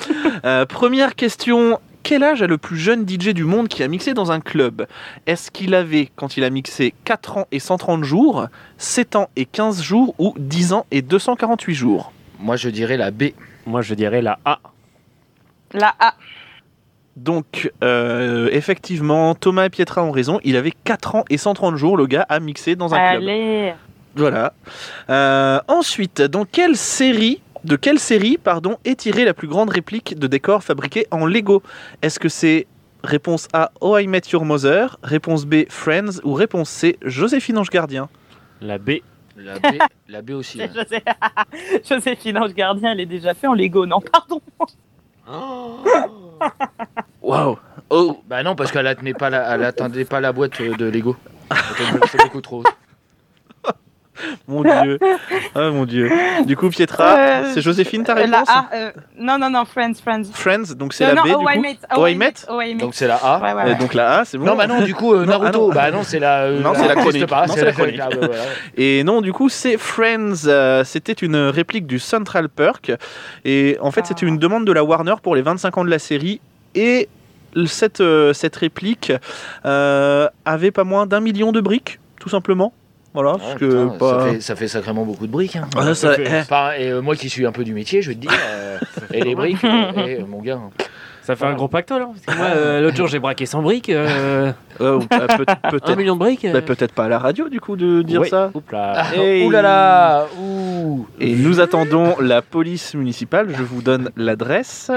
Euh, première question. Quel âge a le plus jeune DJ du monde qui a mixé dans un club? Est-ce qu'il avait, quand il a mixé, 4 ans et 130 jours, 7 ans et 15 jours ou 10 ans et 248 jours? Moi, je dirais la B. Moi, je dirais la A. La A. Donc, euh, effectivement, Thomas et Pietra ont raison. Il avait 4 ans et 130 jours, le gars, à mixer dans un club. Allez Voilà. Euh, ensuite, dans quelle série, de quelle série, pardon, est tirée la plus grande réplique de décor fabriquée en Lego? Est-ce que c'est réponse A, Oh I Met Your Mother, réponse B, Friends, ou réponse C, Joséphine Ange Gardien? La B. La B, la B aussi. ouais. José... Joséphine Ange Gardien, elle est déjà fait en Lego, non, pardon. Waouh Oh, Bah non, parce qu'elle attenait pas la, elle attendait pas la boîte euh, de Lego. C'est beaucoup trop. mon dieu Ah mon dieu Du coup, Pietra, Euh, c'est Joséphine ta Euh, la réponse A, euh, non, non, non, Friends, Friends. Friends, donc c'est Non, la non, B Oh, du I coup Met, Oh, I Met Oh, I Met. Donc c'est la A. Ouais, ouais, ouais. Donc la A, c'est bon Non, bah non, du coup, euh, Non, ah Naruto. non. Bah non, c'est la. euh, Non, c'est la chronique. pas, Non, c'est la la chronique. chronique. Ah, bah. Et non, du coup, c'est Friends. euh, c'était une réplique du Central Perk. Et en fait, c'était Ah. une demande de la Warner pour les 25 ans de la série. Et cette, euh, cette réplique euh, avait pas moins d'un million de briques, tout simplement. Voilà, Ah, parce que putain, pas- ça, fait, ça fait sacrément beaucoup de briques. Hein. Ah, ça- fait- eh, Enfin, et euh, moi qui suis un peu du métier, je vais te dire, euh, et les briques, euh, eh, mon gars. Ça fait un gros pactole. Hein, parce que moi, euh, l'autre jour, j'ai braqué 100 briques. euh, euh, ou- euh, peut- un peut-être million de briques. bah, peut-être pas à la radio, du coup, de dire Oui. ça. Oups là. Ah, Hey. Ouh là là ouh. Et nous attendons la police municipale. Je vous donne l'adresse.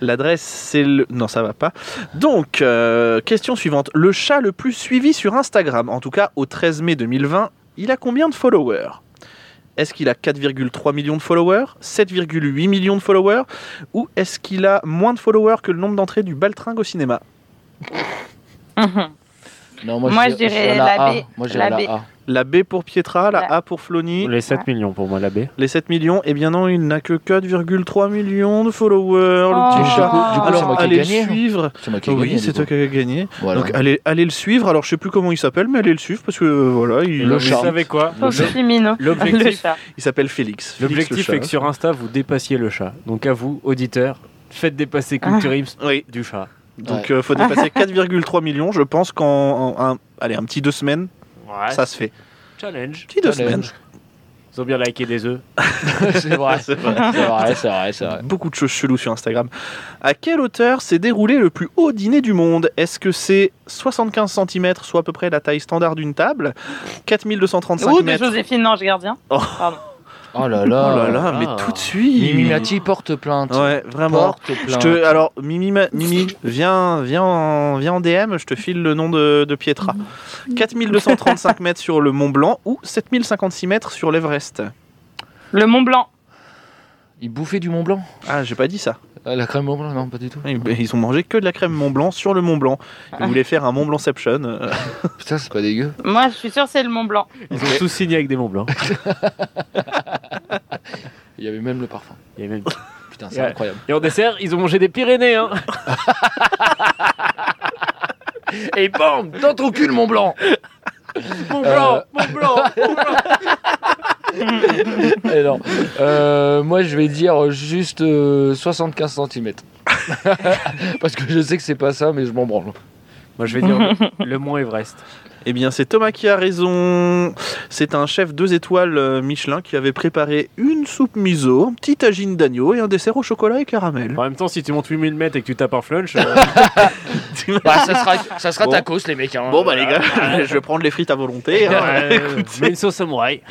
L'adresse, c'est le. Non, ça va pas. Donc, euh, question suivante. Le chat le plus suivi sur Instagram, en tout cas au 13 mai 2020, il a combien de followers? Est-ce qu'il a 4,3 millions de followers 7,8 millions de followers Ou est-ce qu'il a moins de followers que le nombre d'entrées du Baltringue au cinéma? Non, Moi, je dirais- dirais la, la A. B. Moi, je dirais La la, B. A. La B pour Pietra, la A pour Flony, Les 7 millions pour moi, la B. les 7 millions. Eh bien non, il n'a que 4,3 millions de followers, Oh. le petit Du chat. coup, du coup, c'est Alors, allez le gagné. hein. suivre. C'est moi qui ai Oui, c'est toi qui as gagné. Voilà. Donc allez, allez le suivre. Alors je sais plus comment il s'appelle, mais allez le suivre parce que euh, voilà, il, Le Vous chat. savez quoi Oh, L'objectif, chat. il s'appelle Félix. L'objectif est que sur Insta, vous dépassiez le chat. Donc à vous, auditeurs, faites dépasser Culture Ims Oui, du chat. Donc euh, faut dépasser 4,3 millions. Je pense qu'en en un, allez, un petit deux semaines, Ouais. ça se fait. Challenge. Petit deux Challenge. semaines. Ils ont bien liké des œufs. c'est vrai. C'est vrai. C'est vrai, c'est vrai, vrai. Beaucoup de choses cheloues sur Instagram. À quelle hauteur s'est déroulé le plus haut dîner du monde? Est-ce que c'est 75 cm, soit à peu près la taille standard d'une table? 4235 Ou de mètres Joséphine Ange Gardien. Oh. Pardon. Oh là Oh là. là là, mais Ah. tout de suite Mimi Mati porte plainte. Ouais, vraiment. Porte Je plainte. te, alors, Mimi, Mimi viens, viens, en, viens en DM, je te file le nom de, de Pietra. 4235 mètres sur le Mont Blanc ou 7056 mètres sur l'Everest. Le Mont Blanc. Il bouffait du Mont Blanc. Ah, j'ai pas dit ça. Ah, La crème Mont Blanc, non, pas du tout. Ils ils ont mangé que de la crème Mont Blanc sur le Mont Blanc. Ils voulaient faire un Mont Blancception. euh, Putain, c'est pas dégueu. Moi, je suis que c'est le Mont Blanc. Ils ont tous signé avec des Mont Blancs. Il y avait même le parfum. Il y a même- Putain, c'est incroyable. Et en dessert, ils ont mangé des Pyrénées. Hein. Et bam Dans ton cul, le Mont Blanc Mont Blanc, Mont Blanc. Non. Euh, Moi, je vais dire juste euh, 75 cm. Parce que je sais que c'est pas ça, mais je m'en branle. Moi, je vais dire le, le Mont Everest. Eh bien, c'est Thomas qui a raison. C'est un chef deux étoiles euh, Michelin qui avait préparé une soupe miso, un petit tagine d'agneau et un dessert au chocolat et caramel. En même temps, si tu montes 8000 mètres et que tu tapes un flunch, euh, Bah, ça sera, ça sera Bon. tacos, les mecs. hein. Bon, bah les gars, je vais prendre les frites à volonté. hein. ouais, mets une sauce samouraï.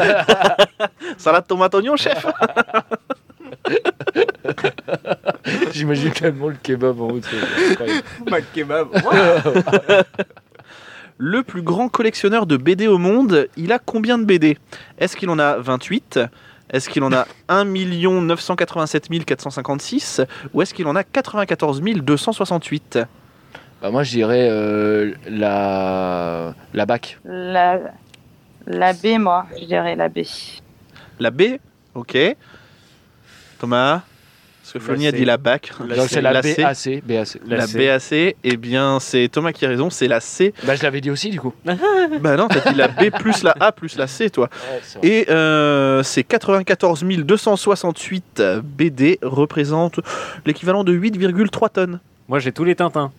Salade tomate oignon, chef. J'imagine tellement le kebab en incroyable. Mac kebab. Le plus grand collectionneur de BD au monde, il a combien de BD Est-ce qu'il en a 28 Est-ce qu'il en a 1 987 456 Ou est-ce qu'il en a 94 268 Bah, moi, je dirais euh, la... la BAC. La, la B, moi, je dirais la B. La B? Ok. Thomas? Parce que La Flony a dit la BAC. La Donc, C. c'est la. BAC. BAC. La. BAC, eh bien c'est Thomas qui a raison, c'est la C. Bah, je l'avais dit aussi, du coup. Bah non, t'as dit la B plus la A plus la C, toi. Et euh, ces 94 268 BD représentent l'équivalent de 8,3 tonnes. Moi, j'ai tous les Tintins.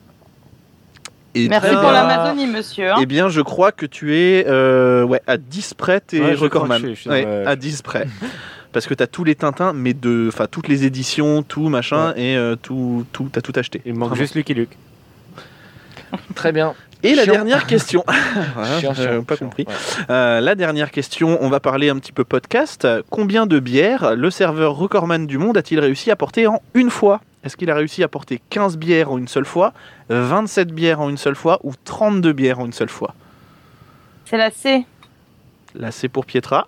Et Merci bien- pour l'Amazonie, monsieur. hein. Eh bien, je crois que tu es euh, ouais, à 10 près, t'es Ouais, je recordman. je Ouais, À 10 près. Parce que t'as tous les Tintins, mais de, enfin toutes les éditions, tout machin, et euh, tout, tout, t'as tout acheté. Il manque Vraiment. juste Lucky Luke. Très bien. Et la dernière question. Voilà, Chiant, pas chiant, compris. ouais. Euh, la dernière question, on va parler un petit peu podcast. Combien de bières le serveur recordman du monde a-t-il réussi à porter en une fois? Est-ce qu'il a réussi à porter 15 bières en une seule fois, 27 bières en une seule fois ou 32 bières en une seule fois? C'est la C. Là, c'est pour Pietra.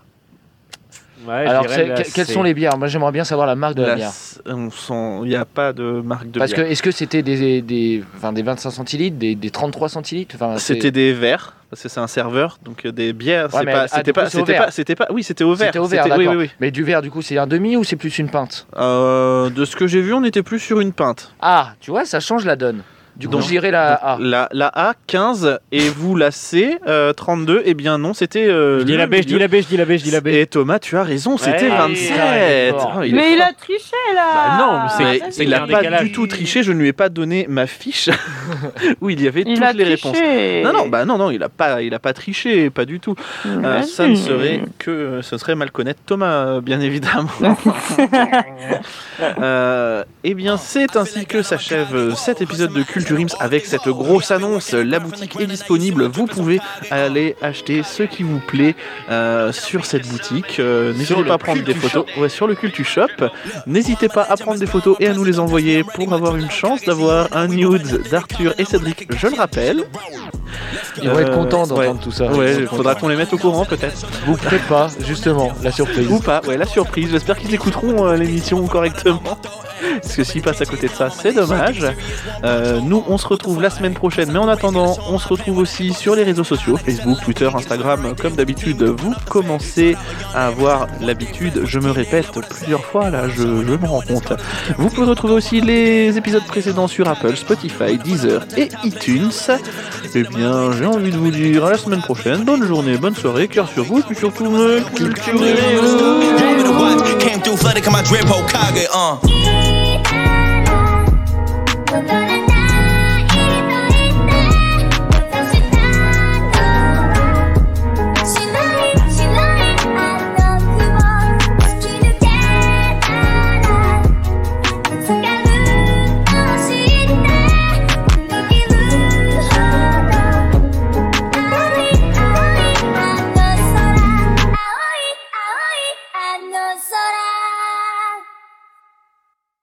Ouais, Alors, que- quelles sont les bières? Moi, j'aimerais bien savoir la marque de la, bière. c- on sent- Il n'y a pas de marque de Parce que bière. est-ce que c'était des, des, enfin, des 25 centilitres, des, des 33 centilitres? Enfin, C'était des verres, parce que c'est un serveur, donc euh, des bières. Ouais, pas, c'était pas, c'était pas, pas, oui, c'était au verre. C'était au verre, oui, d'accord. oui, oui. Mais du verre, du coup, c'est un demi ou c'est plus une pinte? Euh, de ce que j'ai vu, on était plus sur une pinte. Ah, tu vois, ça change la donne. Du coup, Donc- je dirais la A. La, la A 15 et vous la C euh, 32. Eh bien non, c'était. euh, Je dis la B, je dis la B, je dis la B, je dis la B. Et Thomas, tu as raison, c'était Ouais, 27. fort. Oh, il est Mais il a triché là Bah non, mais c'est- il n'a pas décalage. du tout triché, je ne lui ai pas donné ma fiche où il y avait Il toutes les triché. réponses. Non, non, bah non, non, il a pas, il a pas triché, pas du tout. Euh, ça ne serait que, ce serait mal connaître Thomas, euh, bien évidemment. Euh, eh bien, c'est ainsi que s'achève euh, cet épisode de Culture Avec cette grosse annonce. La boutique est disponible. Vous pouvez aller acheter ce qui vous plaît euh, sur cette boutique. Euh, N'hésitez pas à prendre des photos ouais, sur le Cultu Shop. N'hésitez pas à prendre des photos et à nous les envoyer pour avoir une chance d'avoir un nude d'Arthur et Cédric, je le rappelle. Ils vont être Euh, contents d'entendre ouais. tout ça. Ouais, il faudra qu'on les mette au courant peut-être. Vous peut-être pas, justement, la surprise. Ou pas, ouais, la surprise. J'espère qu'ils écouteront euh, l'émission correctement. Parce que s'ils passent à côté de ça, c'est dommage. Euh, nous, on se retrouve la semaine prochaine. Mais en attendant, on se retrouve aussi sur les réseaux sociaux Facebook, Twitter, Instagram. Comme d'habitude, vous commencez à avoir l'habitude. Je me répète plusieurs fois, là, je, me rends compte. Vous pouvez retrouver aussi les épisodes précédents sur Apple, Spotify, Deezer et iTunes. Eh bien, j'ai envie de vous dire à la semaine prochaine. Bonne journée, bonne soirée, cœur sur vous, et puis surtout, culturez-vous.